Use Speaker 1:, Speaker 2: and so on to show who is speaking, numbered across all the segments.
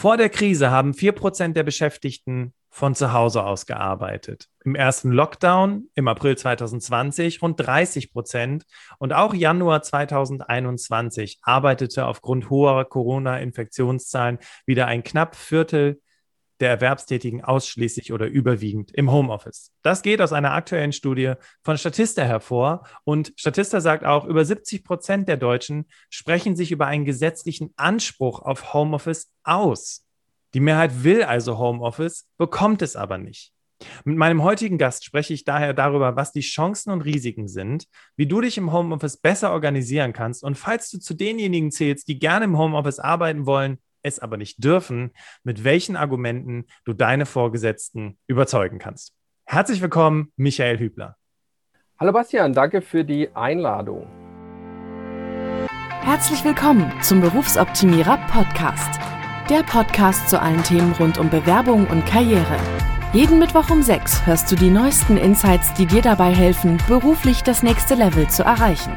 Speaker 1: Vor der Krise haben 4% der Beschäftigten von zu Hause aus gearbeitet. Im ersten Lockdown im April 2020 rund 30 Prozent und auch Januar 2021 arbeitete aufgrund hoher Corona-Infektionszahlen wieder ein knapp Viertel der Erwerbstätigen ausschließlich oder überwiegend im Homeoffice. Das geht aus einer aktuellen Studie von Statista hervor. Und Statista sagt auch, über 70 Prozent der Deutschen sprechen sich über einen gesetzlichen Anspruch auf Homeoffice aus. Die Mehrheit will also Homeoffice, bekommt es aber nicht. Mit meinem heutigen Gast spreche ich daher darüber, was die Chancen und Risiken sind, wie du dich im Homeoffice besser organisieren kannst und falls du zu denjenigen zählst, die gerne im Homeoffice arbeiten wollen, es aber nicht dürfen, mit welchen Argumenten du deine Vorgesetzten überzeugen kannst. Herzlich willkommen, Michael Hübler.
Speaker 2: Hallo Bastian, danke für die Einladung.
Speaker 3: Herzlich willkommen zum Berufsoptimierer Podcast. Der Podcast zu allen Themen rund um Bewerbung und Karriere. Jeden Mittwoch um 6 hörst du die neuesten Insights, die dir dabei helfen, beruflich das nächste Level zu erreichen.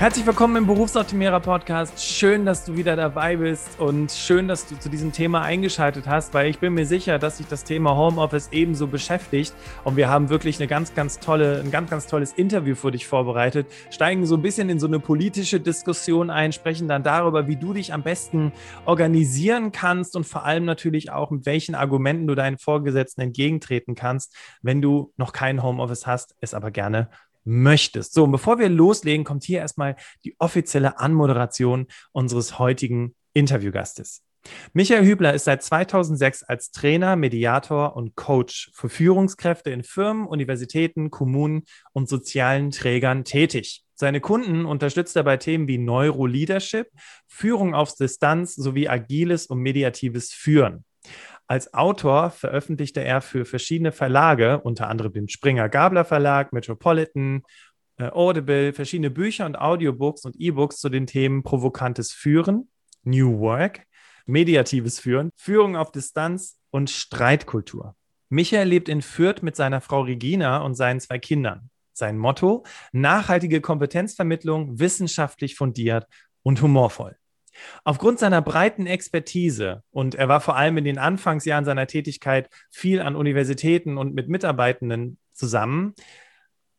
Speaker 1: Herzlich willkommen im Berufsoptimierer Podcast. Schön, dass du wieder dabei bist und schön, dass du zu diesem Thema eingeschaltet hast, weil ich bin mir sicher, dass sich das Thema Homeoffice ebenso beschäftigt und wir haben wirklich eine ganz, ganz tolle, ein ganz, ganz tolles Interview für dich vorbereitet, steigen so ein bisschen in so eine politische Diskussion ein, sprechen dann darüber, wie du dich am besten organisieren kannst und vor allem natürlich auch mit welchen Argumenten du deinen Vorgesetzten entgegentreten kannst, wenn du noch kein Homeoffice hast, es aber gerne möchtest. So, und bevor wir loslegen, kommt hier erstmal die offizielle Anmoderation unseres heutigen Interviewgastes. Michael Hübler ist seit 2006 als Trainer, Mediator und Coach für Führungskräfte in Firmen, Universitäten, Kommunen und sozialen Trägern tätig. Seine Kunden unterstützt er bei Themen wie Neuroleadership, Führung auf Distanz sowie agiles und mediatives Führen. Als Autor veröffentlichte er für verschiedene Verlage, unter anderem den Springer Gabler Verlag, Metropolitan, äh, Audible, verschiedene Bücher und Audiobooks und E-Books zu den Themen provokantes Führen, New Work, mediatives Führen, Führung auf Distanz und Streitkultur. Michael lebt in Fürth mit seiner Frau Regina und seinen zwei Kindern. Sein Motto: nachhaltige Kompetenzvermittlung, wissenschaftlich fundiert und humorvoll. Aufgrund seiner breiten Expertise und er war vor allem in den Anfangsjahren seiner Tätigkeit viel an Universitäten und mit Mitarbeitenden zusammen.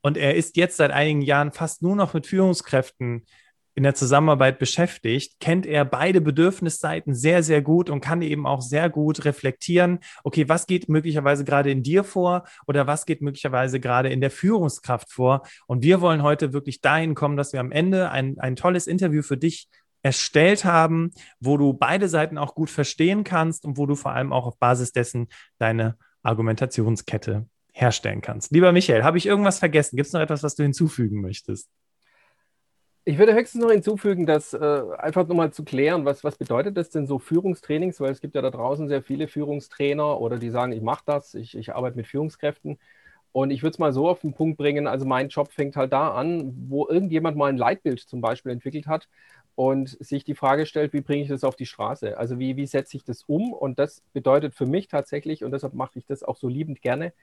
Speaker 1: Und er ist jetzt seit einigen Jahren fast nur noch mit Führungskräften in der Zusammenarbeit beschäftigt, kennt er beide Bedürfnisseiten sehr, sehr gut und kann eben auch sehr gut reflektieren, okay, was geht möglicherweise gerade in dir vor oder was geht möglicherweise gerade in der Führungskraft vor. Und wir wollen heute wirklich dahin kommen, dass wir am Ende ein, ein tolles Interview für dich erstellt haben, wo du beide Seiten auch gut verstehen kannst und wo du vor allem auch auf Basis dessen deine Argumentationskette herstellen kannst. Lieber Michael, habe ich irgendwas vergessen? Gibt es noch etwas, was du hinzufügen möchtest?
Speaker 2: Ich würde höchstens noch hinzufügen, dass äh, einfach nochmal zu klären, was, was bedeutet das denn so Führungstrainings, weil es gibt ja da draußen sehr viele Führungstrainer oder die sagen, ich mache das, ich, ich arbeite mit Führungskräften. Und ich würde es mal so auf den Punkt bringen, also mein Job fängt halt da an, wo irgendjemand mal ein Leitbild zum Beispiel entwickelt hat und sich die Frage stellt, wie bringe ich das auf die Straße? Also wie, wie setze ich das um? Und das bedeutet für mich tatsächlich, und deshalb mache ich das auch so liebend gerne,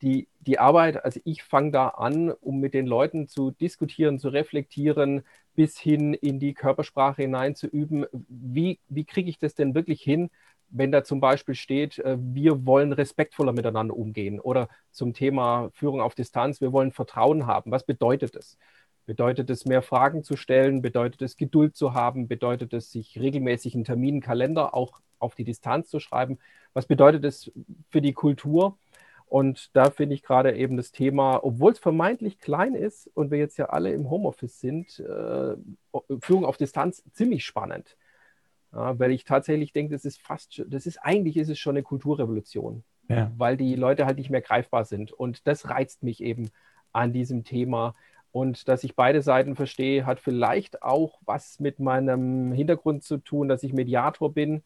Speaker 2: die, die Arbeit, also ich fange da an, um mit den Leuten zu diskutieren, zu reflektieren, bis hin in die Körpersprache hineinzuüben. Wie, wie kriege ich das denn wirklich hin, wenn da zum Beispiel steht, äh, wir wollen respektvoller miteinander umgehen oder zum Thema Führung auf Distanz, wir wollen Vertrauen haben. Was bedeutet das? Bedeutet es, mehr Fragen zu stellen? Bedeutet es, Geduld zu haben? Bedeutet es, sich regelmäßig einen Terminkalender auch auf die Distanz zu schreiben? Was bedeutet es für die Kultur? Und da finde ich gerade eben das Thema, obwohl es vermeintlich klein ist und wir jetzt ja alle im Homeoffice sind, äh, Führung auf Distanz ziemlich spannend. Ja, weil ich tatsächlich denke, das ist fast, das ist eigentlich ist es schon eine Kulturrevolution, ja. weil die Leute halt nicht mehr greifbar sind. Und das reizt mich eben an diesem Thema, und dass ich beide Seiten verstehe, hat vielleicht auch was mit meinem Hintergrund zu tun, dass ich Mediator bin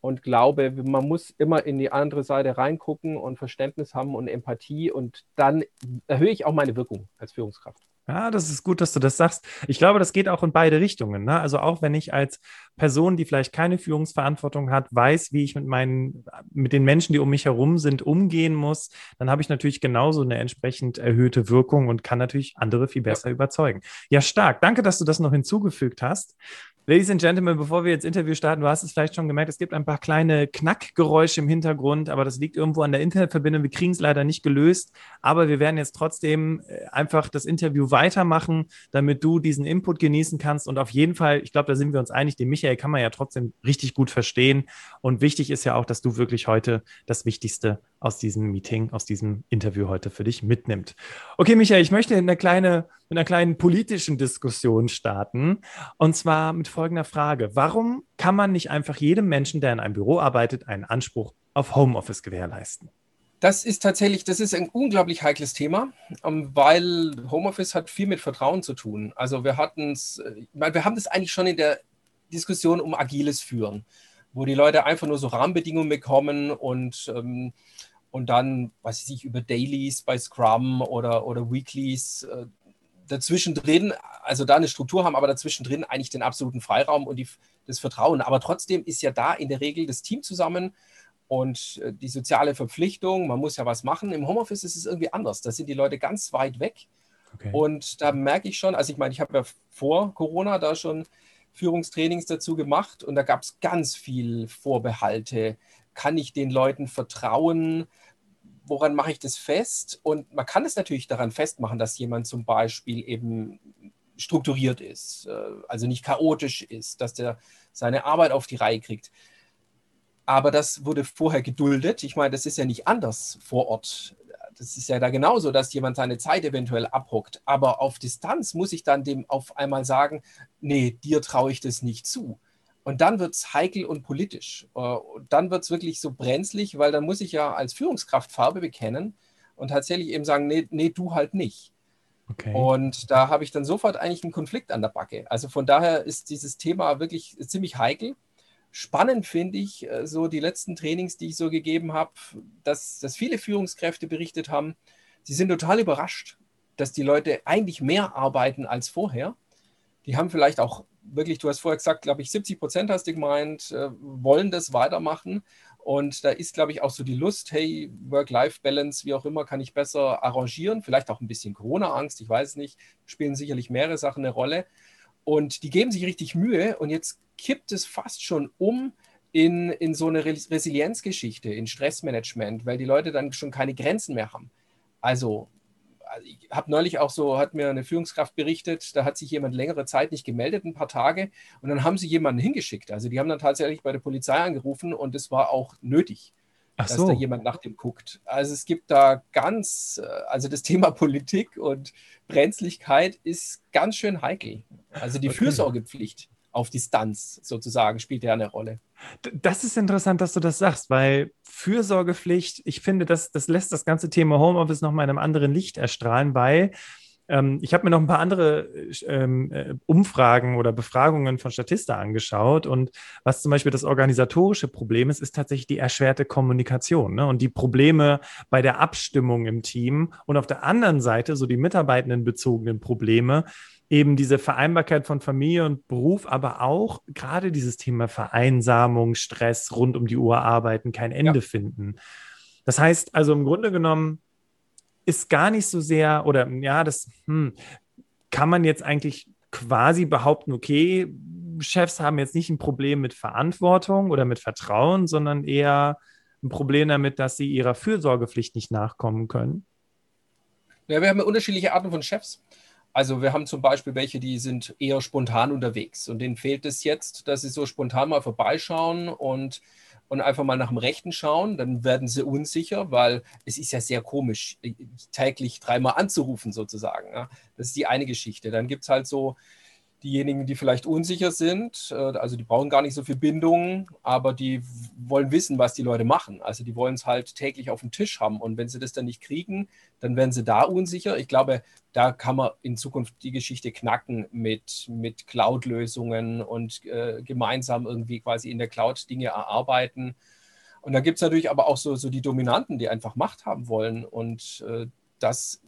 Speaker 2: und glaube, man muss immer in die andere Seite reingucken und Verständnis haben und Empathie und dann erhöhe ich auch meine Wirkung als Führungskraft.
Speaker 1: Ja, das ist gut, dass du das sagst. Ich glaube, das geht auch in beide Richtungen. Ne? Also auch wenn ich als Person, die vielleicht keine Führungsverantwortung hat, weiß, wie ich mit meinen, mit den Menschen, die um mich herum sind, umgehen muss, dann habe ich natürlich genauso eine entsprechend erhöhte Wirkung und kann natürlich andere viel besser ja. überzeugen. Ja, stark. Danke, dass du das noch hinzugefügt hast. Ladies and Gentlemen, bevor wir ins Interview starten, du hast es vielleicht schon gemerkt, es gibt ein paar kleine Knackgeräusche im Hintergrund, aber das liegt irgendwo an der Internetverbindung. Wir kriegen es leider nicht gelöst, aber wir werden jetzt trotzdem äh, einfach das Interview weitermachen, damit du diesen Input genießen kannst. Und auf jeden Fall, ich glaube, da sind wir uns einig, den Michael kann man ja trotzdem richtig gut verstehen. Und wichtig ist ja auch, dass du wirklich heute das Wichtigste aus diesem Meeting, aus diesem Interview heute für dich mitnimmt. Okay, Michael, ich möchte eine kleine, mit einer kleinen politischen Diskussion starten. Und zwar mit folgender Frage. Warum kann man nicht einfach jedem Menschen, der in einem Büro arbeitet, einen Anspruch auf Homeoffice gewährleisten?
Speaker 2: Das ist tatsächlich, das ist ein unglaublich heikles Thema, ähm, weil Homeoffice hat viel mit Vertrauen zu tun. Also wir hatten es, äh, wir haben das eigentlich schon in der Diskussion um agiles Führen, wo die Leute einfach nur so Rahmenbedingungen bekommen und ähm, und dann, was weiß ich, über Dailies bei Scrum oder, oder Weeklies äh, dazwischen drin, also da eine Struktur haben, aber dazwischen drin eigentlich den absoluten Freiraum und die, das Vertrauen. Aber trotzdem ist ja da in der Regel das Team zusammen und äh, die soziale Verpflichtung, man muss ja was machen. Im Homeoffice ist es irgendwie anders. Da sind die Leute ganz weit weg. Okay. Und da merke ich schon, also ich meine, ich habe ja vor Corona da schon Führungstrainings dazu gemacht und da gab es ganz viel Vorbehalte. Kann ich den Leuten vertrauen? woran mache ich das fest? Und man kann es natürlich daran festmachen, dass jemand zum Beispiel eben strukturiert ist, äh, also nicht chaotisch ist, dass der seine Arbeit auf die Reihe kriegt. Aber das wurde vorher geduldet. Ich meine, das ist ja nicht anders vor Ort. Das ist ja da genauso, dass jemand seine Zeit eventuell abhockt. Aber auf Distanz muss ich dann dem auf einmal sagen, nee, dir traue ich das nicht zu. Und dann wird es heikel und politisch. Äh, und dann wird es wirklich so brenzlig, weil dann muss ich ja als Führungskraft Farbe bekennen und tatsächlich eben sagen, nee, nee du halt nicht. Okay. Und da habe ich dann sofort eigentlich einen Konflikt an der Backe. Also von daher ist dieses Thema wirklich ziemlich heikel. Spannend finde ich äh, so die letzten Trainings, die ich so gegeben habe, dass, dass viele Führungskräfte berichtet haben, sie sind total überrascht, dass die Leute eigentlich mehr arbeiten als vorher. Die haben vielleicht auch wirklich, du hast vorher gesagt, glaube ich, 70 Prozent hast du gemeint, äh, wollen das weitermachen. Und da ist, glaube ich, auch so die Lust, hey, Work-Life-Balance, wie auch immer, kann ich besser arrangieren. Vielleicht auch ein bisschen Corona-Angst, ich weiß nicht, spielen sicherlich mehrere Sachen eine Rolle. Und die geben sich richtig Mühe und jetzt kippt es fast schon um in, in so eine Resilienzgeschichte, in Stressmanagement, weil die Leute dann schon keine Grenzen mehr haben. Also ich habe neulich auch so, hat mir eine Führungskraft berichtet, da hat sich jemand längere Zeit nicht gemeldet, ein paar Tage, und dann haben sie jemanden hingeschickt. Also die haben dann tatsächlich bei der Polizei angerufen und es war auch nötig, Ach dass so. da jemand nach dem guckt. Also es gibt da ganz, äh, also das Thema Politik und Brenzlichkeit ist ganz schön heikel. Also die okay. Fürsorgepflicht auf Distanz sozusagen spielt ja eine Rolle.
Speaker 1: Das ist interessant, dass du das sagst, weil Fürsorgepflicht, ich finde, das, das lässt das ganze Thema Homeoffice nochmal in einem anderen Licht erstrahlen, weil ähm, ich habe mir noch ein paar andere ähm, äh, Umfragen oder Befragungen von Statista angeschaut und was zum Beispiel das organisatorische Problem ist, ist tatsächlich die erschwerte Kommunikation ne? und die Probleme bei der Abstimmung im Team und auf der anderen Seite so die mitarbeitendenbezogenen Probleme, eben diese Vereinbarkeit von Familie und Beruf, aber auch gerade dieses Thema Vereinsamung, Stress, rund um die Uhr arbeiten, kein Ende ja. finden. Das heißt also im Grunde genommen ist gar nicht so sehr, oder ja, das hm, kann man jetzt eigentlich quasi behaupten, okay, Chefs haben jetzt nicht ein Problem mit Verantwortung oder mit Vertrauen, sondern eher ein Problem damit, dass sie ihrer Fürsorgepflicht nicht nachkommen können.
Speaker 2: Ja, wir haben unterschiedliche Arten von Chefs. Also wir haben zum Beispiel welche, die sind eher spontan unterwegs und denen fehlt es jetzt, dass sie so spontan mal vorbeischauen und, und einfach mal nach dem Rechten schauen. Dann werden sie unsicher, weil es ist ja sehr komisch, täglich dreimal anzurufen sozusagen. Ja. Das ist die eine Geschichte. Dann gibt es halt so diejenigen, die vielleicht unsicher sind, äh, also die brauchen gar nicht so viel Bindung, aber die wollen wissen, was die Leute machen. Also die wollen es halt täglich auf dem Tisch haben. Und wenn sie das dann nicht kriegen, dann werden sie da unsicher. Ich glaube, da kann man in Zukunft die Geschichte knacken mit, mit Cloud-Lösungen und äh, gemeinsam irgendwie quasi in der Cloud Dinge erarbeiten. Und dann gibt es natürlich aber auch so, so die Dominanten, die einfach Macht haben wollen. Und äh, das,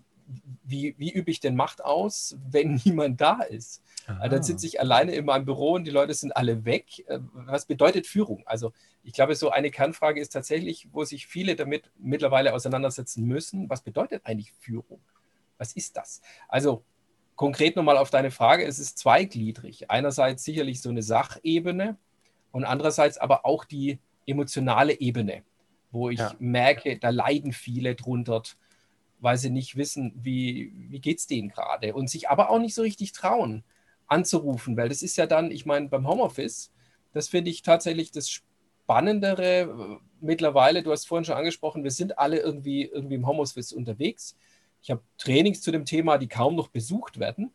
Speaker 2: wie, wie übe ich denn Macht aus, wenn niemand da ist? Aha. Dann sitze ich alleine in meinem Büro und die Leute sind alle weg. Äh, was bedeutet Führung? Also ich glaube, so eine Kernfrage ist tatsächlich, wo sich viele damit mittlerweile auseinandersetzen müssen. Was bedeutet eigentlich Führung? Was ist das? Also konkret nochmal auf deine Frage, es ist zweigliedrig. Einerseits sicherlich so eine Sachebene und andererseits aber auch die emotionale Ebene, wo ich ja. merke, da leiden viele drunter, weil sie nicht wissen, wie, wie geht es denen gerade und sich aber auch nicht so richtig trauen anzurufen, weil das ist ja dann, ich meine, beim Homeoffice, das finde ich tatsächlich das Spannendere mittlerweile. Du hast vorhin schon angesprochen, wir sind alle irgendwie, irgendwie im Homeoffice unterwegs. Ich habe Trainings zu dem Thema, die kaum noch besucht werden.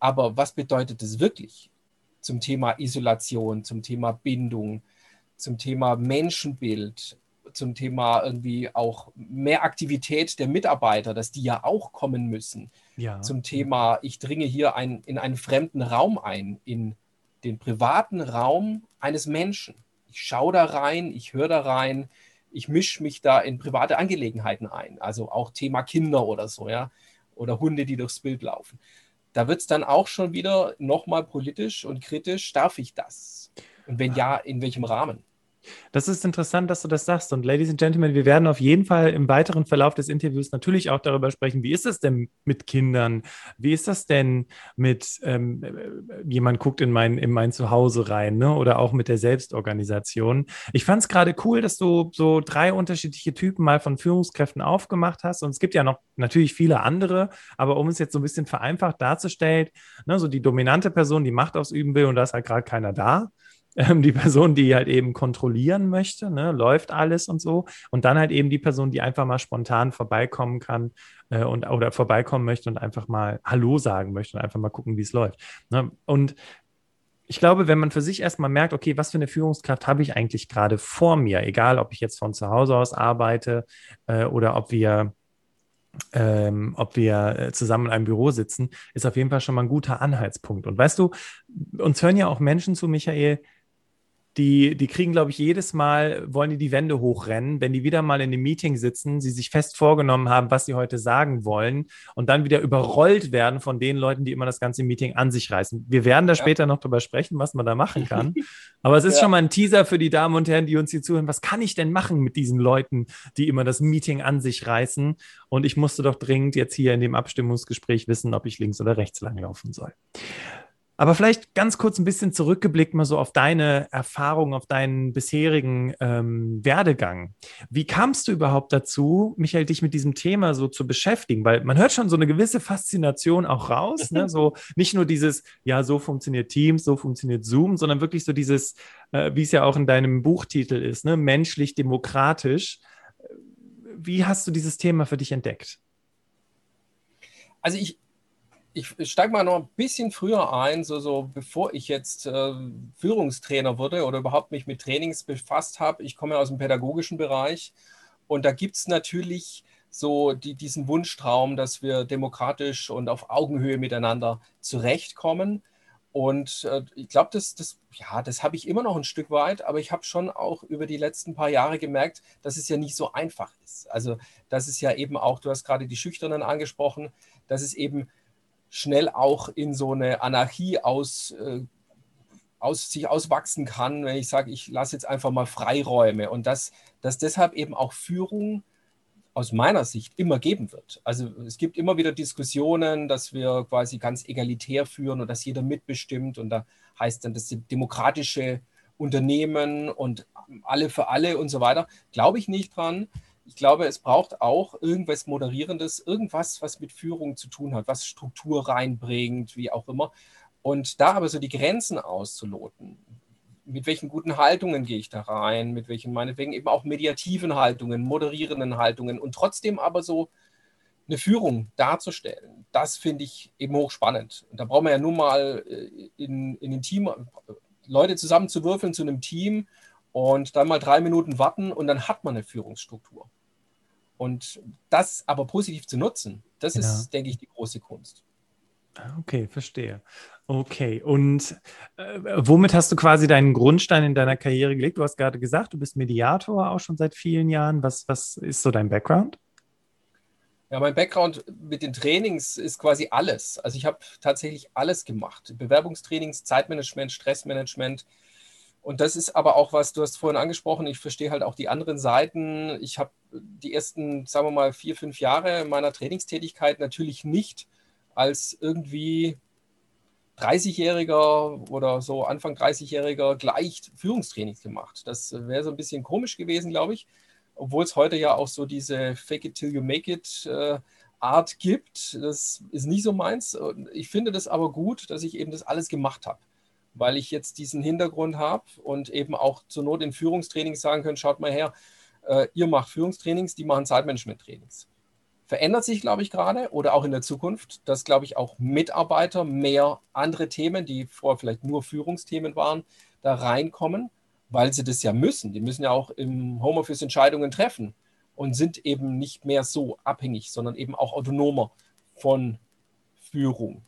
Speaker 2: Aber was bedeutet das wirklich zum Thema Isolation, zum Thema Bindung, zum Thema Menschenbild, zum Thema irgendwie auch mehr Aktivität der Mitarbeiter, dass die ja auch kommen müssen. Ja. Zum Thema, ich dringe hier ein, in einen fremden Raum ein, in den privaten Raum eines Menschen. Ich schaue da rein, ich höre da rein, ich mische mich da in private Angelegenheiten ein. Also auch Thema Kinder oder so, ja. Oder Hunde, die durchs Bild laufen. Da wird es dann auch schon wieder nochmal politisch und kritisch. Darf ich das? Und wenn ja, in welchem Rahmen?
Speaker 1: Das ist interessant, dass du das sagst. Und Ladies and Gentlemen, wir werden auf jeden Fall im weiteren Verlauf des Interviews natürlich auch darüber sprechen, wie ist es denn mit Kindern? Wie ist das denn mit, ähm, äh, jemand guckt in mein, in mein Zuhause rein, ne? oder auch mit der Selbstorganisation. Ich fand es gerade cool, dass du so drei unterschiedliche Typen mal von Führungskräften aufgemacht hast. Und es gibt ja noch natürlich viele andere, aber um es jetzt so ein bisschen vereinfacht darzustellen, ne, so die dominante Person, die Macht ausüben will und da ist halt gerade keiner da ähm, die Person, die halt eben kontrollieren möchte, ne, läuft alles und so. Und dann halt eben die Person, die einfach mal spontan vorbeikommen kann äh, und oder vorbeikommen möchte und einfach mal Hallo sagen möchte und einfach mal gucken, wie es läuft. Ne? Und ich glaube, wenn man für sich erstmal merkt, okay, was für eine Führungskraft habe ich eigentlich gerade vor mir, egal ob ich jetzt von zu Hause aus arbeite äh, oder ob wir ähm, ob wir äh, zusammen in einem Büro sitzen, ist auf jeden Fall schon mal ein guter Anhaltspunkt. Und weißt du, uns hören ja auch Menschen zu, Michael, die, die kriegen, glaube ich, jedes Mal, wollen die die Wände hochrennen, wenn die wieder mal in einem Meeting sitzen, sie sich fest vorgenommen haben, was sie heute sagen wollen und dann wieder überrollt werden von den Leuten, die immer das ganze Meeting an sich reißen. Wir werden da ja. später noch drüber sprechen, was man da machen kann. Aber es ist ja. schon mal ein Teaser für die Damen und Herren, die uns hier zuhören. Was kann ich denn machen mit diesen Leuten, die immer das Meeting an sich reißen? Und ich musste doch dringend jetzt hier in dem Abstimmungsgespräch wissen, ob ich links oder rechts langlaufen soll. Aber vielleicht ganz kurz ein bisschen zurückgeblickt mal so auf deine Erfahrung, auf deinen bisherigen ähm, Werdegang. Wie kamst du überhaupt dazu, Michael, dich mit diesem Thema so zu beschäftigen? Weil man hört schon so eine gewisse Faszination auch raus, ne? So nicht nur dieses, ja, so funktioniert Teams, so funktioniert Zoom, sondern wirklich so dieses, äh, wie es ja auch in deinem Buchtitel ist, ne? menschlich demokratisch. Wie hast du dieses Thema für dich entdeckt?
Speaker 2: Also ich, ich steige mal noch ein bisschen früher ein, so, so bevor ich jetzt äh, Führungstrainer wurde oder überhaupt mich mit Trainings befasst habe. Ich komme aus dem pädagogischen Bereich und da gibt es natürlich so die, diesen Wunschtraum, dass wir demokratisch und auf Augenhöhe miteinander zurechtkommen. Und äh, ich glaube, das, das, ja, das habe ich immer noch ein Stück weit, aber ich habe schon auch über die letzten paar Jahre gemerkt, dass es ja nicht so einfach ist. Also, dass es ja eben auch, du hast gerade die Schüchternen angesprochen, dass es eben schnell auch in so eine Anarchie aus, äh, aus sich auswachsen kann, wenn ich sage, ich lasse jetzt einfach mal Freiräume und dass, dass deshalb eben auch Führung aus meiner Sicht immer geben wird. Also es gibt immer wieder Diskussionen, dass wir quasi ganz egalitär führen und dass jeder mitbestimmt und da heißt dann das demokratische Unternehmen und alle für alle und so weiter. Glaube ich nicht dran ich glaube, es braucht auch irgendwas Moderierendes, irgendwas, was mit Führung zu tun hat, was Struktur reinbringt, wie auch immer. Und da aber so die Grenzen auszuloten. Mit welchen guten Haltungen gehe ich da rein? Mit welchen, meinetwegen eben auch mediativen Haltungen, moderierenden Haltungen und trotzdem aber so eine Führung darzustellen. das finde ich eben hochspannend. Und da brauchen wir ja nun mal äh, in, in den Team Leute zusammenzuwürfeln zu einem Team und dann mal drei Minuten warten und dann hat man eine Führungsstruktur. Und das aber positiv zu nutzen, das ja. ist, denke ich, die große Kunst.
Speaker 1: Ah, okay, verstehe. Okay, und äh, womit hast du quasi deinen Grundstein in deiner Karriere gelegt? Du hast gerade gesagt, du bist Mediator auch schon seit vielen Jahren. Was, was ist so dein Background?
Speaker 2: Ja, mein Background mit den Trainings ist quasi alles. Also ich habe tatsächlich alles gemacht. Bewerbungstrainings, Zeitmanagement, Stressmanagement. Und das ist aber auch was, du hast vorhin angesprochen, ich verstehe halt auch die anderen Seiten. Ich habe die ersten, sagen wir mal, vier, fünf Jahre meiner Trainingstätigkeit natürlich nicht als irgendwie 30-Jähriger oder so Anfang 30-Jähriger gleich Führungstrainings gemacht. Das wäre so ein bisschen komisch gewesen, glaube ich obwohl es heute ja auch so diese Fake it till you make it äh, Art gibt. Das ist nicht so meins. Ich finde das aber gut, dass ich eben das alles gemacht habe, weil ich jetzt diesen Hintergrund habe und eben auch zur Not in Führungstrainings sagen können, schaut mal her, äh, ihr macht Führungstrainings, die machen Zeitmanagement-Trainings. Verändert sich, glaube ich, gerade oder auch in der Zukunft, dass, glaube ich, auch Mitarbeiter mehr andere Themen, die vorher vielleicht nur Führungsthemen waren, da reinkommen weil sie das ja müssen. Die müssen ja auch im Homeoffice Entscheidungen treffen und sind eben nicht mehr so abhängig, sondern eben auch autonomer von Führung.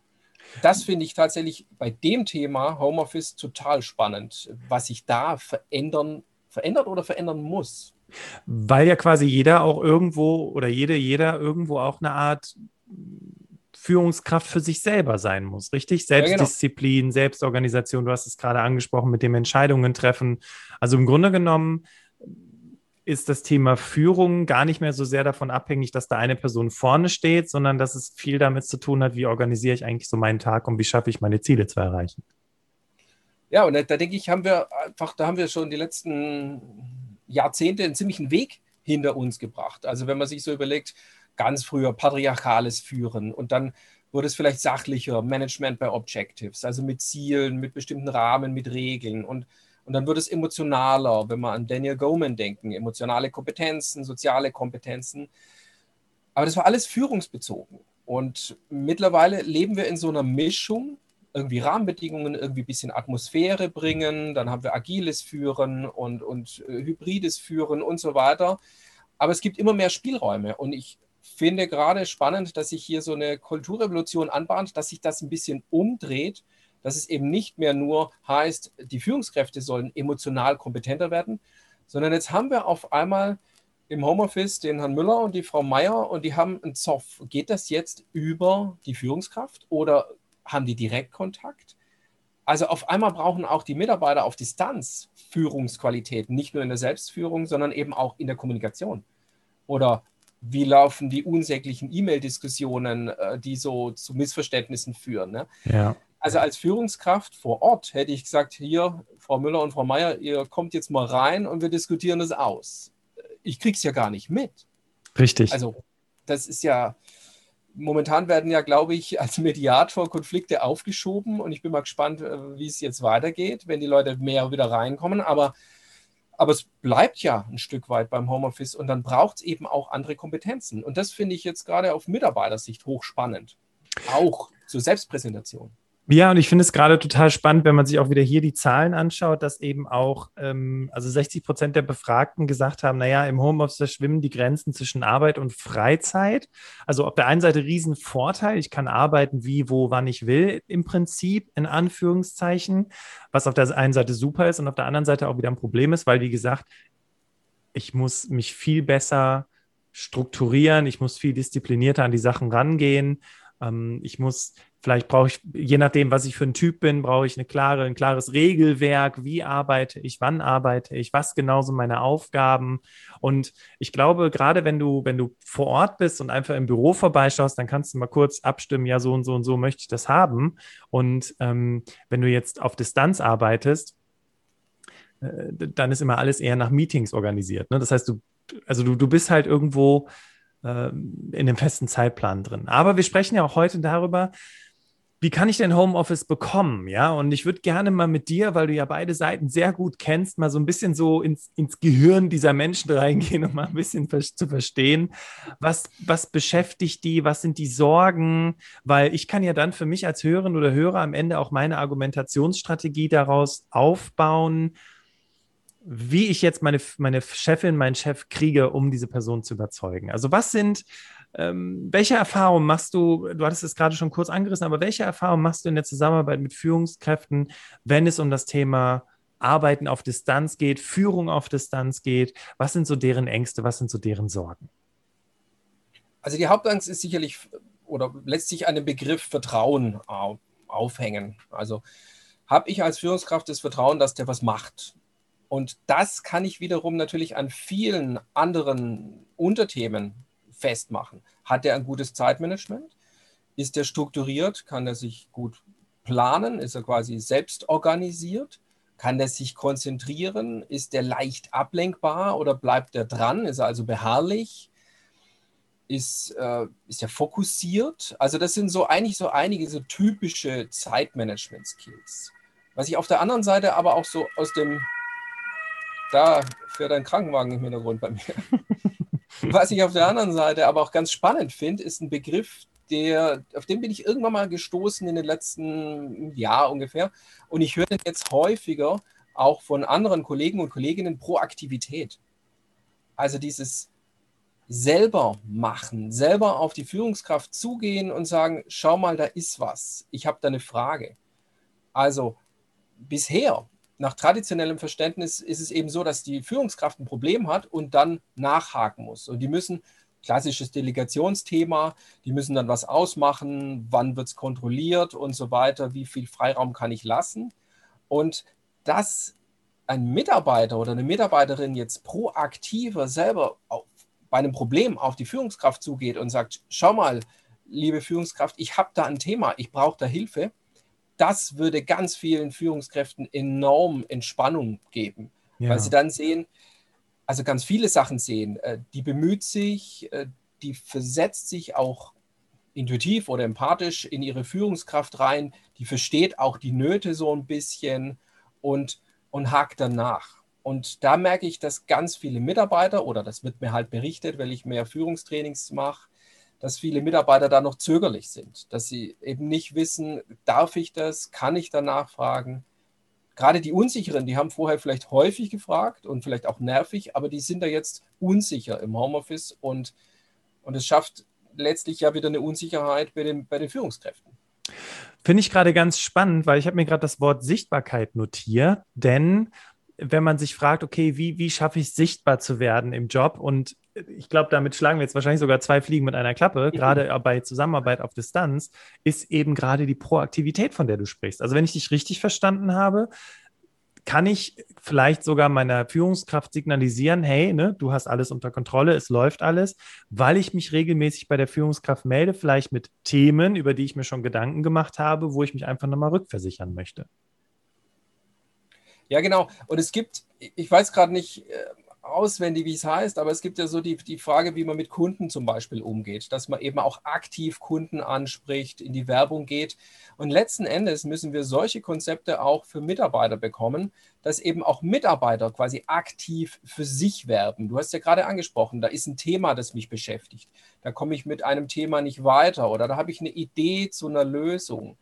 Speaker 2: Das finde ich tatsächlich bei dem Thema Homeoffice total spannend, was sich da verändern, verändert oder verändern muss.
Speaker 1: Weil ja quasi jeder auch irgendwo oder jede, jeder irgendwo auch eine Art Führungskraft für sich selber sein muss, richtig? Selbstdisziplin, ja, genau. Selbstorganisation, du hast es gerade angesprochen mit dem Entscheidungen treffen. Also im Grunde genommen ist das Thema Führung gar nicht mehr so sehr davon abhängig, dass da eine Person vorne steht, sondern dass es viel damit zu tun hat, wie organisiere ich eigentlich so meinen Tag und wie schaffe ich meine Ziele zu erreichen.
Speaker 2: Ja, und da, da denke ich, haben wir einfach, da haben wir schon die letzten Jahrzehnte einen ziemlichen Weg hinter uns gebracht. Also wenn man sich so überlegt, ganz früher patriarchales Führen und dann wurde es vielleicht sachlicher, Management bei Objectives, also mit Zielen, mit bestimmten Rahmen, mit Regeln und, und dann wird es emotionaler, wenn wir an Daniel Goleman denken, emotionale Kompetenzen, soziale Kompetenzen. Aber das war alles führungsbezogen. Und mittlerweile leben wir in so einer Mischung, irgendwie Rahmenbedingungen, irgendwie ein bisschen Atmosphäre bringen, dann haben wir agiles Führen und, und äh, hybrides Führen und so weiter. Aber es gibt immer mehr Spielräume und ich finde gerade spannend, dass sich hier so eine Kulturrevolution anbahnt, dass sich das ein bisschen umdreht, dass es eben nicht mehr nur heißt, die Führungskräfte sollen emotional kompetenter werden, sondern jetzt haben wir auf einmal im Homeoffice den Herrn Müller und die Frau Meier und die haben einen Zoff. Geht das jetzt über die Führungskraft oder haben die Direktkontakt? Also auf einmal brauchen auch die Mitarbeiter auf Distanz Führungsqualitäten, nicht nur in der Selbstführung, sondern eben auch in der Kommunikation. Oder wie laufen die unsäglichen E-Mail-Diskussionen, äh, die so zu Missverständnissen führen. Ne?
Speaker 1: Ja.
Speaker 2: Also als Führungskraft vor Ort hätte ich gesagt, hier, Frau Müller und Frau Meier, ihr kommt jetzt mal rein und wir diskutieren das aus. Ich kriege es ja gar nicht mit.
Speaker 1: Richtig.
Speaker 2: Also das ist ja, momentan werden ja, glaube ich, als Mediator Konflikte aufgeschoben und ich bin mal gespannt, äh, wie es jetzt weitergeht, wenn die Leute mehr wieder reinkommen. Aber aber es bleibt ja ein Stück weit beim Homeoffice und dann braucht es eben auch andere Kompetenzen. Und das finde ich jetzt gerade auf Mitarbeitersicht hochspannend. Auch zur Selbstpräsentation.
Speaker 1: Ja, und ich finde es gerade total spannend, wenn man sich auch wieder hier die Zahlen anschaut, dass eben auch, ähm, also 60 Prozent der Befragten gesagt haben, naja, im Homeoffice schwimmen die Grenzen zwischen Arbeit und Freizeit. Also auf der einen Seite Riesenvorteil, ich kann arbeiten wie, wo, wann ich will, im Prinzip, in Anführungszeichen, was auf der einen Seite super ist und auf der anderen Seite auch wieder ein Problem ist, weil, wie gesagt, ich muss mich viel besser strukturieren, ich muss viel disziplinierter an die Sachen rangehen. Ähm, ich muss Vielleicht brauche ich, je nachdem, was ich für ein Typ bin, brauche ich eine klare, ein klares Regelwerk. Wie arbeite ich? Wann arbeite ich? Was genau sind meine Aufgaben? Und ich glaube, gerade wenn du, wenn du vor Ort bist und einfach im Büro vorbeischaust, dann kannst du mal kurz abstimmen, ja, so und so und so möchte ich das haben. Und ähm, wenn du jetzt auf Distanz arbeitest, äh, dann ist immer alles eher nach Meetings organisiert. Ne? Das heißt, du, also du, du bist halt irgendwo äh, in dem festen Zeitplan drin. Aber wir sprechen ja auch heute darüber, wie kann ich denn Homeoffice bekommen? Ja, und ich würde gerne mal mit dir, weil du ja beide Seiten sehr gut kennst, mal so ein bisschen so ins, ins Gehirn dieser Menschen reingehen und mal ein bisschen zu verstehen, was, was beschäftigt die, was sind die Sorgen, weil ich kann ja dann für mich als Hörerin oder Hörer am Ende auch meine Argumentationsstrategie daraus aufbauen, wie ich jetzt meine, meine Chefin, meinen Chef kriege, um diese Person zu überzeugen. Also was sind ähm, welche Erfahrungen machst du, du hattest es gerade schon kurz angerissen, aber welche Erfahrungen machst du in der Zusammenarbeit mit Führungskräften, wenn es um das Thema Arbeiten auf Distanz geht, Führung auf Distanz geht? Was sind so deren Ängste, was sind so deren Sorgen?
Speaker 2: Also die Hauptangst ist sicherlich oder lässt sich an dem Begriff Vertrauen aufhängen. Also habe ich als Führungskraft das Vertrauen, dass der was macht. Und das kann ich wiederum natürlich an vielen anderen Unterthemen festmachen. Hat er ein gutes Zeitmanagement? Ist er strukturiert? Kann er sich gut planen? Ist er quasi selbst organisiert? Kann er sich konzentrieren? Ist er leicht ablenkbar oder bleibt er dran? Ist er also beharrlich? Ist, äh, ist er fokussiert? Also das sind so eigentlich so einige so typische Zeitmanagement-Skills. Was ich auf der anderen Seite aber auch so aus dem, da fährt ein Krankenwagen im Hintergrund bei mir. Was ich auf der anderen Seite aber auch ganz spannend finde, ist ein Begriff, der, auf den bin ich irgendwann mal gestoßen in den letzten Jahr ungefähr. Und ich höre den jetzt häufiger auch von anderen Kollegen und Kolleginnen Proaktivität. Also dieses selber machen, selber auf die Führungskraft zugehen und sagen, schau mal, da ist was. Ich habe da eine Frage. Also bisher nach traditionellem Verständnis ist es eben so, dass die Führungskraft ein Problem hat und dann nachhaken muss. Und die müssen, klassisches Delegationsthema, die müssen dann was ausmachen, wann wird es kontrolliert und so weiter, wie viel Freiraum kann ich lassen. Und dass ein Mitarbeiter oder eine Mitarbeiterin jetzt proaktiver selber auf, bei einem Problem auf die Führungskraft zugeht und sagt, schau mal, liebe Führungskraft, ich habe da ein Thema, ich brauche da Hilfe, das würde ganz vielen Führungskräften enorm Entspannung geben, ja. weil sie dann sehen, also ganz viele Sachen sehen, äh, die bemüht sich, äh, die versetzt sich auch intuitiv oder empathisch in ihre Führungskraft rein, die versteht auch die Nöte so ein bisschen und, und hakt danach. Und da merke ich, dass ganz viele Mitarbeiter, oder das wird mir halt berichtet, weil ich mehr Führungstrainings mache, dass viele Mitarbeiter da noch zögerlich sind, dass sie eben nicht wissen, darf ich das, kann ich da nachfragen. Gerade die Unsicheren, die haben vorher vielleicht häufig gefragt und vielleicht auch nervig, aber die sind da jetzt unsicher im Homeoffice und, und es schafft letztlich ja wieder eine Unsicherheit bei den, bei den Führungskräften.
Speaker 1: Finde ich gerade ganz spannend, weil ich habe mir gerade das Wort Sichtbarkeit notiert, denn wenn man sich fragt, okay, wie, wie schaffe ich sichtbar zu werden im Job und ich glaube, damit schlagen wir jetzt wahrscheinlich sogar zwei Fliegen mit einer Klappe, gerade bei Zusammenarbeit auf Distanz, ist eben gerade die Proaktivität, von der du sprichst. Also wenn ich dich richtig verstanden habe, kann ich vielleicht sogar meiner Führungskraft signalisieren, hey, ne, du hast alles unter Kontrolle, es läuft alles, weil ich mich regelmäßig bei der Führungskraft melde, vielleicht mit Themen, über die ich mir schon Gedanken gemacht habe, wo ich mich einfach nochmal rückversichern möchte.
Speaker 2: Ja, genau. Und es gibt, ich weiß gerade nicht, äh, auswendig, wie es heißt, aber es gibt ja so die, die Frage, wie man mit Kunden zum Beispiel umgeht, dass man eben auch aktiv Kunden anspricht, in die Werbung geht. Und letzten Endes müssen wir solche Konzepte auch für Mitarbeiter bekommen, dass eben auch Mitarbeiter quasi aktiv für sich werben. Du hast ja gerade angesprochen, da ist ein Thema, das mich beschäftigt. Da komme ich mit einem Thema nicht weiter oder da habe ich eine Idee zu einer Lösung.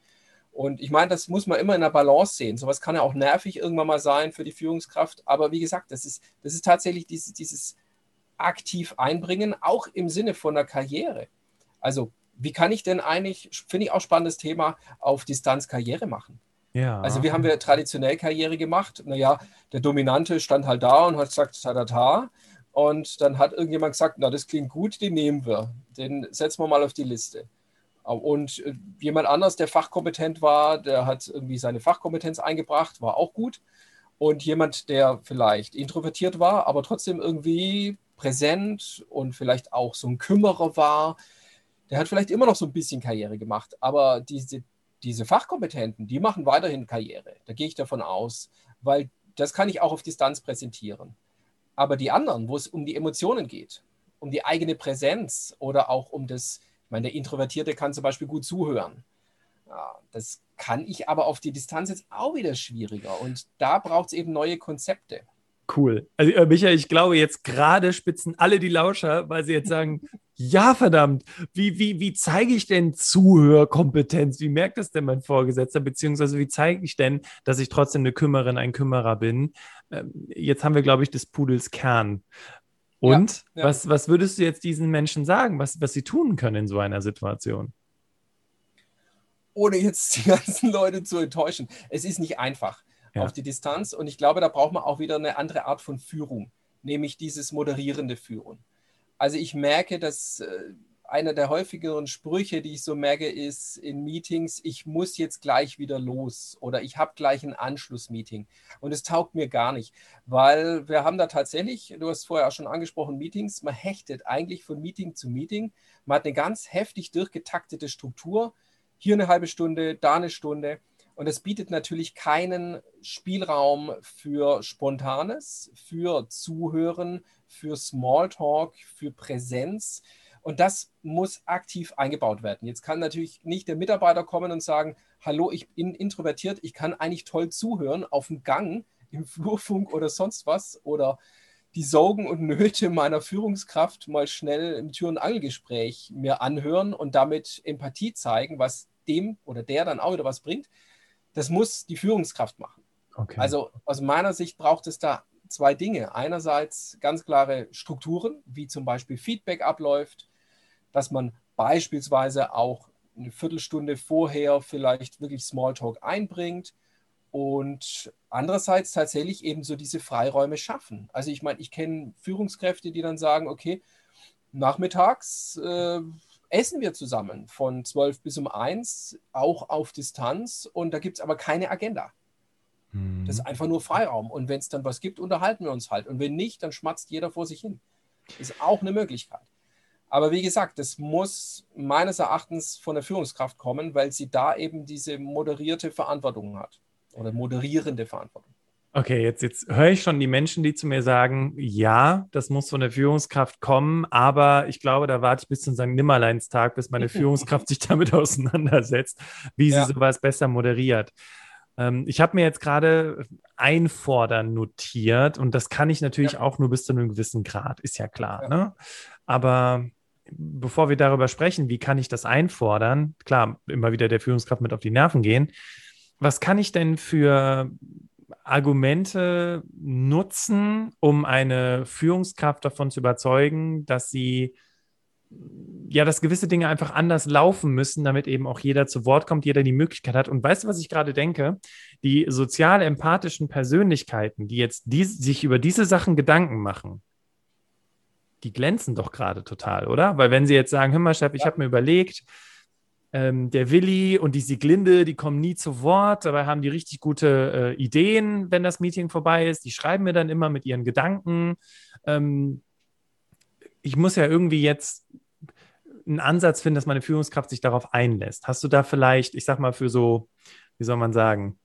Speaker 2: Und ich meine, das muss man immer in der Balance sehen. Sowas kann ja auch nervig irgendwann mal sein für die Führungskraft. Aber wie gesagt, das ist, das ist tatsächlich dieses, dieses aktiv einbringen, auch im Sinne von der Karriere. Also, wie kann ich denn eigentlich, finde ich auch spannendes Thema, auf Distanz Karriere machen? Ja. Also, wie haben wir traditionell Karriere gemacht? Naja, der Dominante stand halt da und hat gesagt, ta Und dann hat irgendjemand gesagt, na, das klingt gut, den nehmen wir. Den setzen wir mal auf die Liste. Und äh, jemand anders, der fachkompetent war, der hat irgendwie seine Fachkompetenz eingebracht, war auch gut. Und jemand, der vielleicht introvertiert war, aber trotzdem irgendwie präsent und vielleicht auch so ein Kümmerer war, der hat vielleicht immer noch so ein bisschen Karriere gemacht. Aber diese, diese Fachkompetenten, die machen weiterhin Karriere. Da gehe ich davon aus, weil das kann ich auch auf Distanz präsentieren. Aber die anderen, wo es um die Emotionen geht, um die eigene Präsenz oder auch um das ich meine, der Introvertierte kann zum Beispiel gut zuhören. Ja, das kann ich aber auf die Distanz jetzt auch wieder schwieriger. Und da braucht es eben neue Konzepte.
Speaker 1: Cool. Also, äh, Michael, ich glaube, jetzt gerade spitzen alle die Lauscher, weil sie jetzt sagen: Ja, verdammt, wie, wie, wie zeige ich denn Zuhörkompetenz? Wie merkt das denn mein Vorgesetzter? Beziehungsweise, wie zeige ich denn, dass ich trotzdem eine Kümmerin, ein Kümmerer bin? Ähm, jetzt haben wir, glaube ich, des Pudels Kern. Und ja, ja. Was, was würdest du jetzt diesen Menschen sagen, was, was sie tun können in so einer Situation?
Speaker 2: Ohne jetzt die ganzen Leute zu enttäuschen. Es ist nicht einfach ja. auf die Distanz. Und ich glaube, da braucht man auch wieder eine andere Art von Führung, nämlich dieses moderierende Führen. Also ich merke, dass äh, einer der häufigeren Sprüche, die ich so merke, ist in Meetings, ich muss jetzt gleich wieder los oder ich habe gleich ein Anschlussmeeting. Und es taugt mir gar nicht, weil wir haben da tatsächlich, du hast vorher auch schon angesprochen, Meetings, man hechtet eigentlich von Meeting zu Meeting. Man hat eine ganz heftig durchgetaktete Struktur. Hier eine halbe Stunde, da eine Stunde. Und es bietet natürlich keinen Spielraum für Spontanes, für Zuhören, für Smalltalk, für Präsenz. Und das muss aktiv eingebaut werden. Jetzt kann natürlich nicht der Mitarbeiter kommen und sagen, hallo, ich bin introvertiert, ich kann eigentlich toll zuhören auf dem Gang, im Flurfunk oder sonst was oder die Sorgen und Nöte meiner Führungskraft mal schnell im Tür- und Angelgespräch mir anhören und damit Empathie zeigen, was dem oder der dann auch wieder was bringt. Das muss die Führungskraft machen. Okay. Also aus meiner Sicht braucht es da zwei Dinge. Einerseits ganz klare Strukturen, wie zum Beispiel Feedback abläuft, dass man beispielsweise auch eine Viertelstunde vorher vielleicht wirklich Smalltalk einbringt und andererseits tatsächlich eben so diese Freiräume schaffen. Also ich meine, ich kenne Führungskräfte, die dann sagen, okay, nachmittags äh, essen wir zusammen von 12 bis um 1, auch auf Distanz. Und da gibt es aber keine Agenda. Mhm. Das ist einfach nur Freiraum. Und wenn es dann was gibt, unterhalten wir uns halt. Und wenn nicht, dann schmatzt jeder vor sich hin. Ist auch eine Möglichkeit. Aber wie gesagt, das muss meines Erachtens von der Führungskraft kommen, weil sie da eben diese moderierte Verantwortung hat oder moderierende Verantwortung.
Speaker 1: Okay, jetzt, jetzt höre ich schon die Menschen, die zu mir sagen, ja, das muss von der Führungskraft kommen, aber ich glaube, da warte ich bis zum St. Nimmerleinstag, bis meine Führungskraft sich damit auseinandersetzt, wie sie ja. sowas besser moderiert. Ähm, ich habe mir jetzt gerade einfordern notiert und das kann ich natürlich ja. auch nur bis zu einem gewissen Grad, ist ja klar. Ja. Ne? Aber bevor wir darüber sprechen, wie kann ich das einfordern, klar, immer wieder der Führungskraft mit auf die Nerven gehen. Was kann ich denn für Argumente nutzen, um eine Führungskraft davon zu überzeugen, dass sie ja, dass gewisse Dinge einfach anders laufen müssen, damit eben auch jeder zu Wort kommt, jeder die Möglichkeit hat. Und weißt du, was ich gerade denke? Die sozial empathischen Persönlichkeiten, die jetzt die, sich über diese Sachen Gedanken machen, die glänzen doch gerade total, oder? Weil wenn sie jetzt sagen, hör mal, Chef, ich ja. habe mir überlegt, ähm, der Willi und die Sieglinde, die kommen nie zu Wort, dabei haben die richtig gute äh, Ideen, wenn das Meeting vorbei ist. Die schreiben mir dann immer mit ihren Gedanken. Ähm, ich muss ja irgendwie jetzt einen Ansatz finden, dass meine Führungskraft sich darauf einlässt. Hast du da vielleicht, ich sag mal, für so, wie soll man sagen,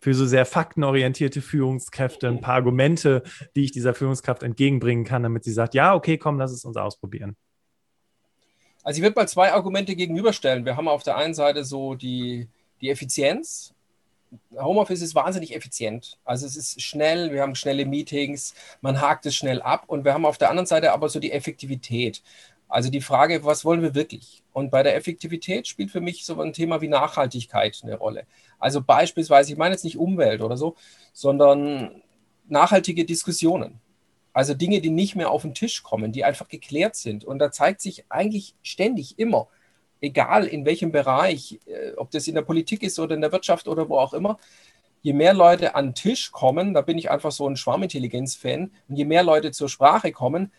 Speaker 1: für so sehr faktenorientierte Führungskräfte ein paar Argumente, die ich dieser Führungskraft entgegenbringen kann, damit sie sagt, ja, okay, komm, lass es uns ausprobieren.
Speaker 2: Also ich würde mal zwei Argumente gegenüberstellen. Wir haben auf der einen Seite so die, die Effizienz. Homeoffice ist wahnsinnig effizient. Also es ist schnell, wir haben schnelle Meetings, man hakt es schnell ab und wir haben auf der anderen Seite aber so die Effektivität. Also die Frage, was wollen wir wirklich? Und bei der Effektivität spielt für mich so ein Thema wie Nachhaltigkeit eine Rolle. Also beispielsweise, ich meine jetzt nicht Umwelt oder so, sondern nachhaltige Diskussionen. Also Dinge, die nicht mehr auf den Tisch kommen, die einfach geklärt sind. Und da zeigt sich eigentlich ständig immer, egal in welchem Bereich, äh, ob das in der Politik ist oder in der Wirtschaft oder wo auch immer, je mehr Leute an den Tisch kommen, da bin ich einfach so ein Schwarmintelligenz-Fan, und je mehr Leute zur Sprache kommen,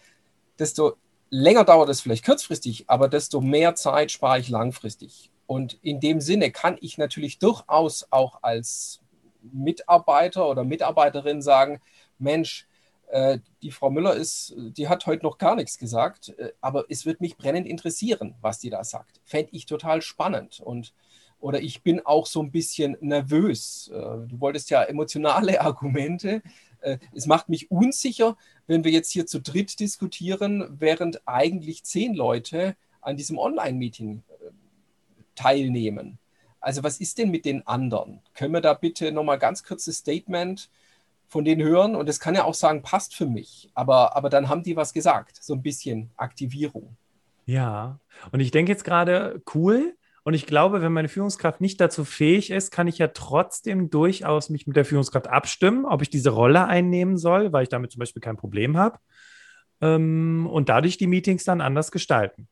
Speaker 2: desto länger dauert es vielleicht kurzfristig, aber desto mehr Zeit spare ich langfristig. Und in dem Sinne kann ich natürlich durchaus auch als Mitarbeiter oder Mitarbeiterin sagen, Mensch, äh, die Frau Müller ist, die hat heute noch gar nichts gesagt, äh, aber es wird mich brennend interessieren, was die da sagt. Fände ich total spannend und oder ich bin auch so ein bisschen nervös. Äh, du wolltest ja emotionale Argumente. Es macht mich unsicher, wenn wir jetzt hier zu dritt diskutieren, während eigentlich zehn Leute an diesem Online-Meeting teilnehmen. also was ist denn mit den anderen? Können wir da bitte nochmal ganz kurzes Statement von denen hören? Und das kann ja auch sagen, passt für mich. Aber, aber dann haben die was gesagt, so ein bisschen Aktivierung.
Speaker 1: Ja, und ich denke jetzt gerade, cool. Und ich glaube, wenn meine Führungskraft nicht dazu fähig ist, kann ich ja trotzdem durchaus mich mit der Führungskraft abstimmen, ob ich diese Rolle einnehmen soll, weil ich damit zum Beispiel kein Problem habe. Ähm, und dadurch die Meetings dann anders gestalten.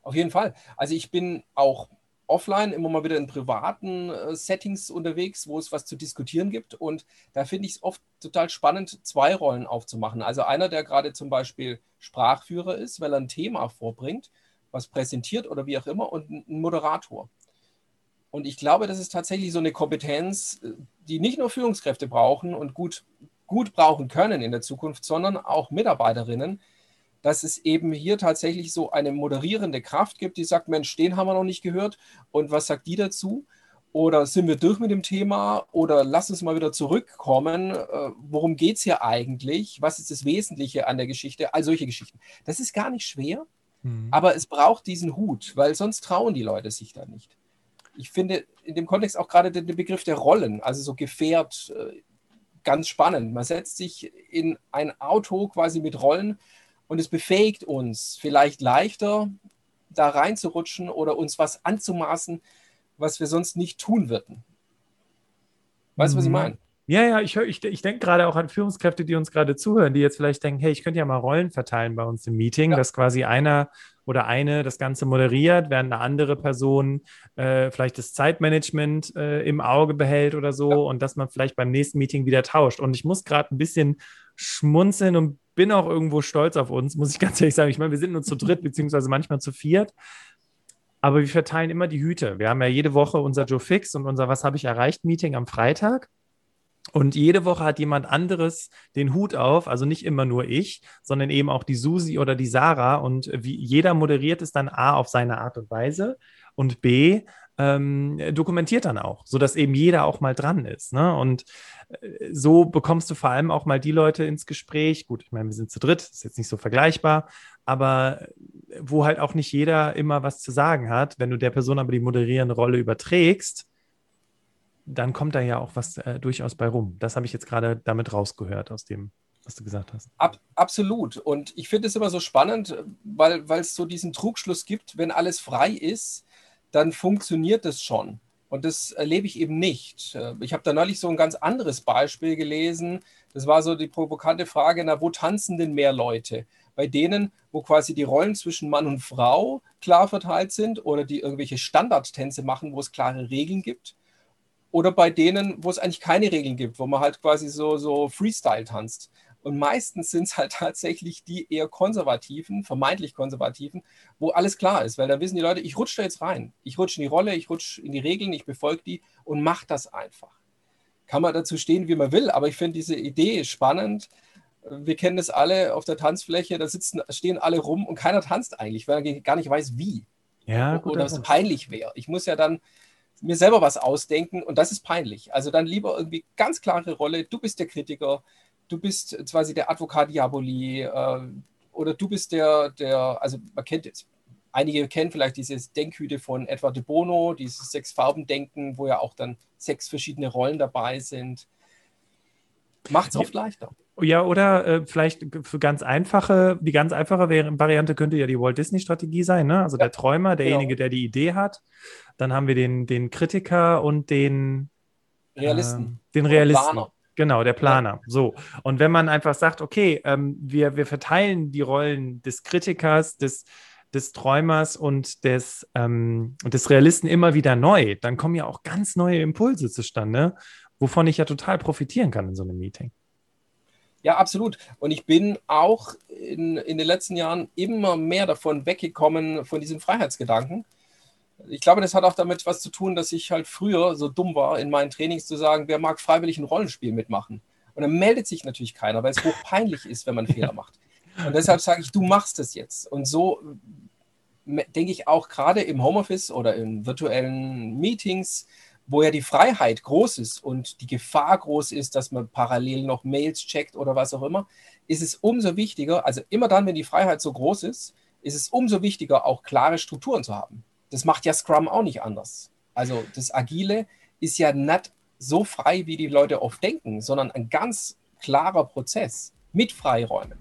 Speaker 2: Auf jeden Fall. Also ich bin auch offline immer mal wieder in privaten äh, Settings unterwegs, wo es was zu diskutieren gibt. Und da finde ich es oft total spannend, zwei Rollen aufzumachen. Also einer, der gerade zum Beispiel Sprachführer ist, weil er ein Thema vorbringt, was präsentiert oder wie auch immer, und ein Moderator. Und ich glaube, das ist tatsächlich so eine Kompetenz, äh, die nicht nur Führungskräfte brauchen und gut, gut brauchen können in der Zukunft, sondern auch Mitarbeiterinnen, dass es eben hier tatsächlich so eine moderierende Kraft gibt, die sagt, Mensch, den haben wir noch nicht gehört und was sagt die dazu? Oder sind wir durch mit dem Thema? Oder lass uns mal wieder zurückkommen. Äh, worum geht es hier eigentlich? Was ist das Wesentliche an der Geschichte? All solche Geschichten. Das ist gar nicht schwer, mhm. aber es braucht diesen Hut, weil sonst trauen die Leute sich da nicht. Ich finde in dem Kontext auch gerade den, den Begriff der Rollen, also so Gefährt, äh, ganz spannend. Man setzt sich in ein Auto quasi mit Rollen und es befähigt uns vielleicht leichter, da reinzurutschen oder uns was anzumaßen, was wir sonst nicht tun würden. Weißt du, was ich mhm. meine?
Speaker 1: Ja, ja, ich, ich, ich denke gerade auch an Führungskräfte, die uns gerade zuhören, die jetzt vielleicht denken, hey, ich könnte ja mal Rollen verteilen bei uns im Meeting, ja. dass quasi einer oder eine das Ganze moderiert, während eine andere Person äh, vielleicht das Zeitmanagement äh, im Auge behält oder so ja. und dass man vielleicht beim nächsten Meeting wieder tauscht. Und ich muss gerade ein bisschen schmunzeln und bin auch irgendwo stolz auf uns, muss ich ganz ehrlich sagen. Ich meine, wir sind nur zu dritt, beziehungsweise manchmal zu viert. Aber wir verteilen immer die Hüte. Wir haben ja jede Woche unser Joe Fix und unser Was habe ich erreicht Meeting am Freitag. Und jede Woche hat jemand anderes den Hut auf, also nicht immer nur ich, sondern eben auch die Susi oder die Sarah. Und wie jeder moderiert es dann A auf seine Art und Weise und B ähm, dokumentiert dann auch, sodass eben jeder auch mal dran ist. Ne? Und äh, so bekommst du vor allem auch mal die Leute ins Gespräch. Gut, ich meine, wir sind zu dritt, ist jetzt nicht so vergleichbar, aber äh, wo halt auch nicht jeder immer was zu sagen hat. Wenn du der Person aber die moderierende Rolle überträgst, dann kommt da ja auch was äh, durchaus bei rum. Das habe ich jetzt gerade damit rausgehört aus dem, was du gesagt hast.
Speaker 2: Ab, absolut. Und ich finde es immer so spannend, weil es so diesen Trugschluss gibt, wenn alles frei ist, dann funktioniert es schon. Und das erlebe ich eben nicht. Äh, ich habe da neulich so ein ganz anderes Beispiel gelesen. Das war so die provokante Frage, na, wo tanzen denn mehr Leute? Bei denen, wo quasi die Rollen zwischen Mann und Frau klar verteilt sind oder die irgendwelche Standardtänze machen, wo es klare Regeln gibt. Oder bei denen, wo es eigentlich keine Regeln gibt, wo man halt quasi so, so Freestyle tanzt. Und meistens sind es halt tatsächlich die eher konservativen, vermeintlich konservativen, wo alles klar ist, weil dann wissen die Leute, ich rutsche da jetzt rein. Ich rutsche in die Rolle, ich rutsche in die Regeln, ich befolge die und mache das einfach. Kann man dazu stehen, wie man will, aber ich finde diese Idee spannend. Wir kennen das alle auf der Tanzfläche, da sitzen, stehen alle rum und keiner tanzt eigentlich, weil er gar nicht weiß, wie. Ja, gut, Oder es peinlich wäre. Ich muss ja dann mir selber was ausdenken und das ist peinlich. Also dann lieber irgendwie ganz klare Rolle, du bist der Kritiker, du bist quasi der Advokat Diaboli äh, oder du bist der, der, also man kennt es, einige kennen vielleicht dieses Denkhüte von Edward de Bono, dieses Sechs-Farben-Denken, wo ja auch dann sechs verschiedene Rollen dabei sind. Macht es oft leichter.
Speaker 1: Ja, oder äh, vielleicht für ganz einfache, die ganz einfache Variante könnte ja die Walt Disney-Strategie sein, ne? Also ja, der Träumer, derjenige, genau. der die Idee hat. Dann haben wir den, den Kritiker und den
Speaker 2: Realisten.
Speaker 1: Äh, den Realisten. Planer. Genau, der Planer. Ja. So. Und wenn man einfach sagt, okay, ähm, wir, wir verteilen die Rollen des Kritikers, des, des Träumers und des, ähm, des Realisten immer wieder neu, dann kommen ja auch ganz neue Impulse zustande, wovon ich ja total profitieren kann in so einem Meeting.
Speaker 2: Ja, absolut. Und ich bin auch in, in den letzten Jahren immer mehr davon weggekommen, von diesem Freiheitsgedanken ich glaube, das hat auch damit was zu tun, dass ich halt früher so dumm war, in meinen Trainings zu sagen, wer mag freiwillig ein Rollenspiel mitmachen? Und dann meldet sich natürlich keiner, weil es hochpeinlich ist, wenn man Fehler macht. Und deshalb sage ich, du machst es jetzt. Und so denke ich auch gerade im Homeoffice oder in virtuellen Meetings, wo ja die Freiheit groß ist und die Gefahr groß ist, dass man parallel noch Mails checkt oder was auch immer, ist es umso wichtiger, also immer dann, wenn die Freiheit so groß ist, ist es umso wichtiger, auch klare Strukturen zu haben. Das macht ja Scrum auch nicht anders. Also das Agile ist ja nicht so frei, wie die Leute oft denken, sondern ein ganz klarer Prozess mit Freiräumen.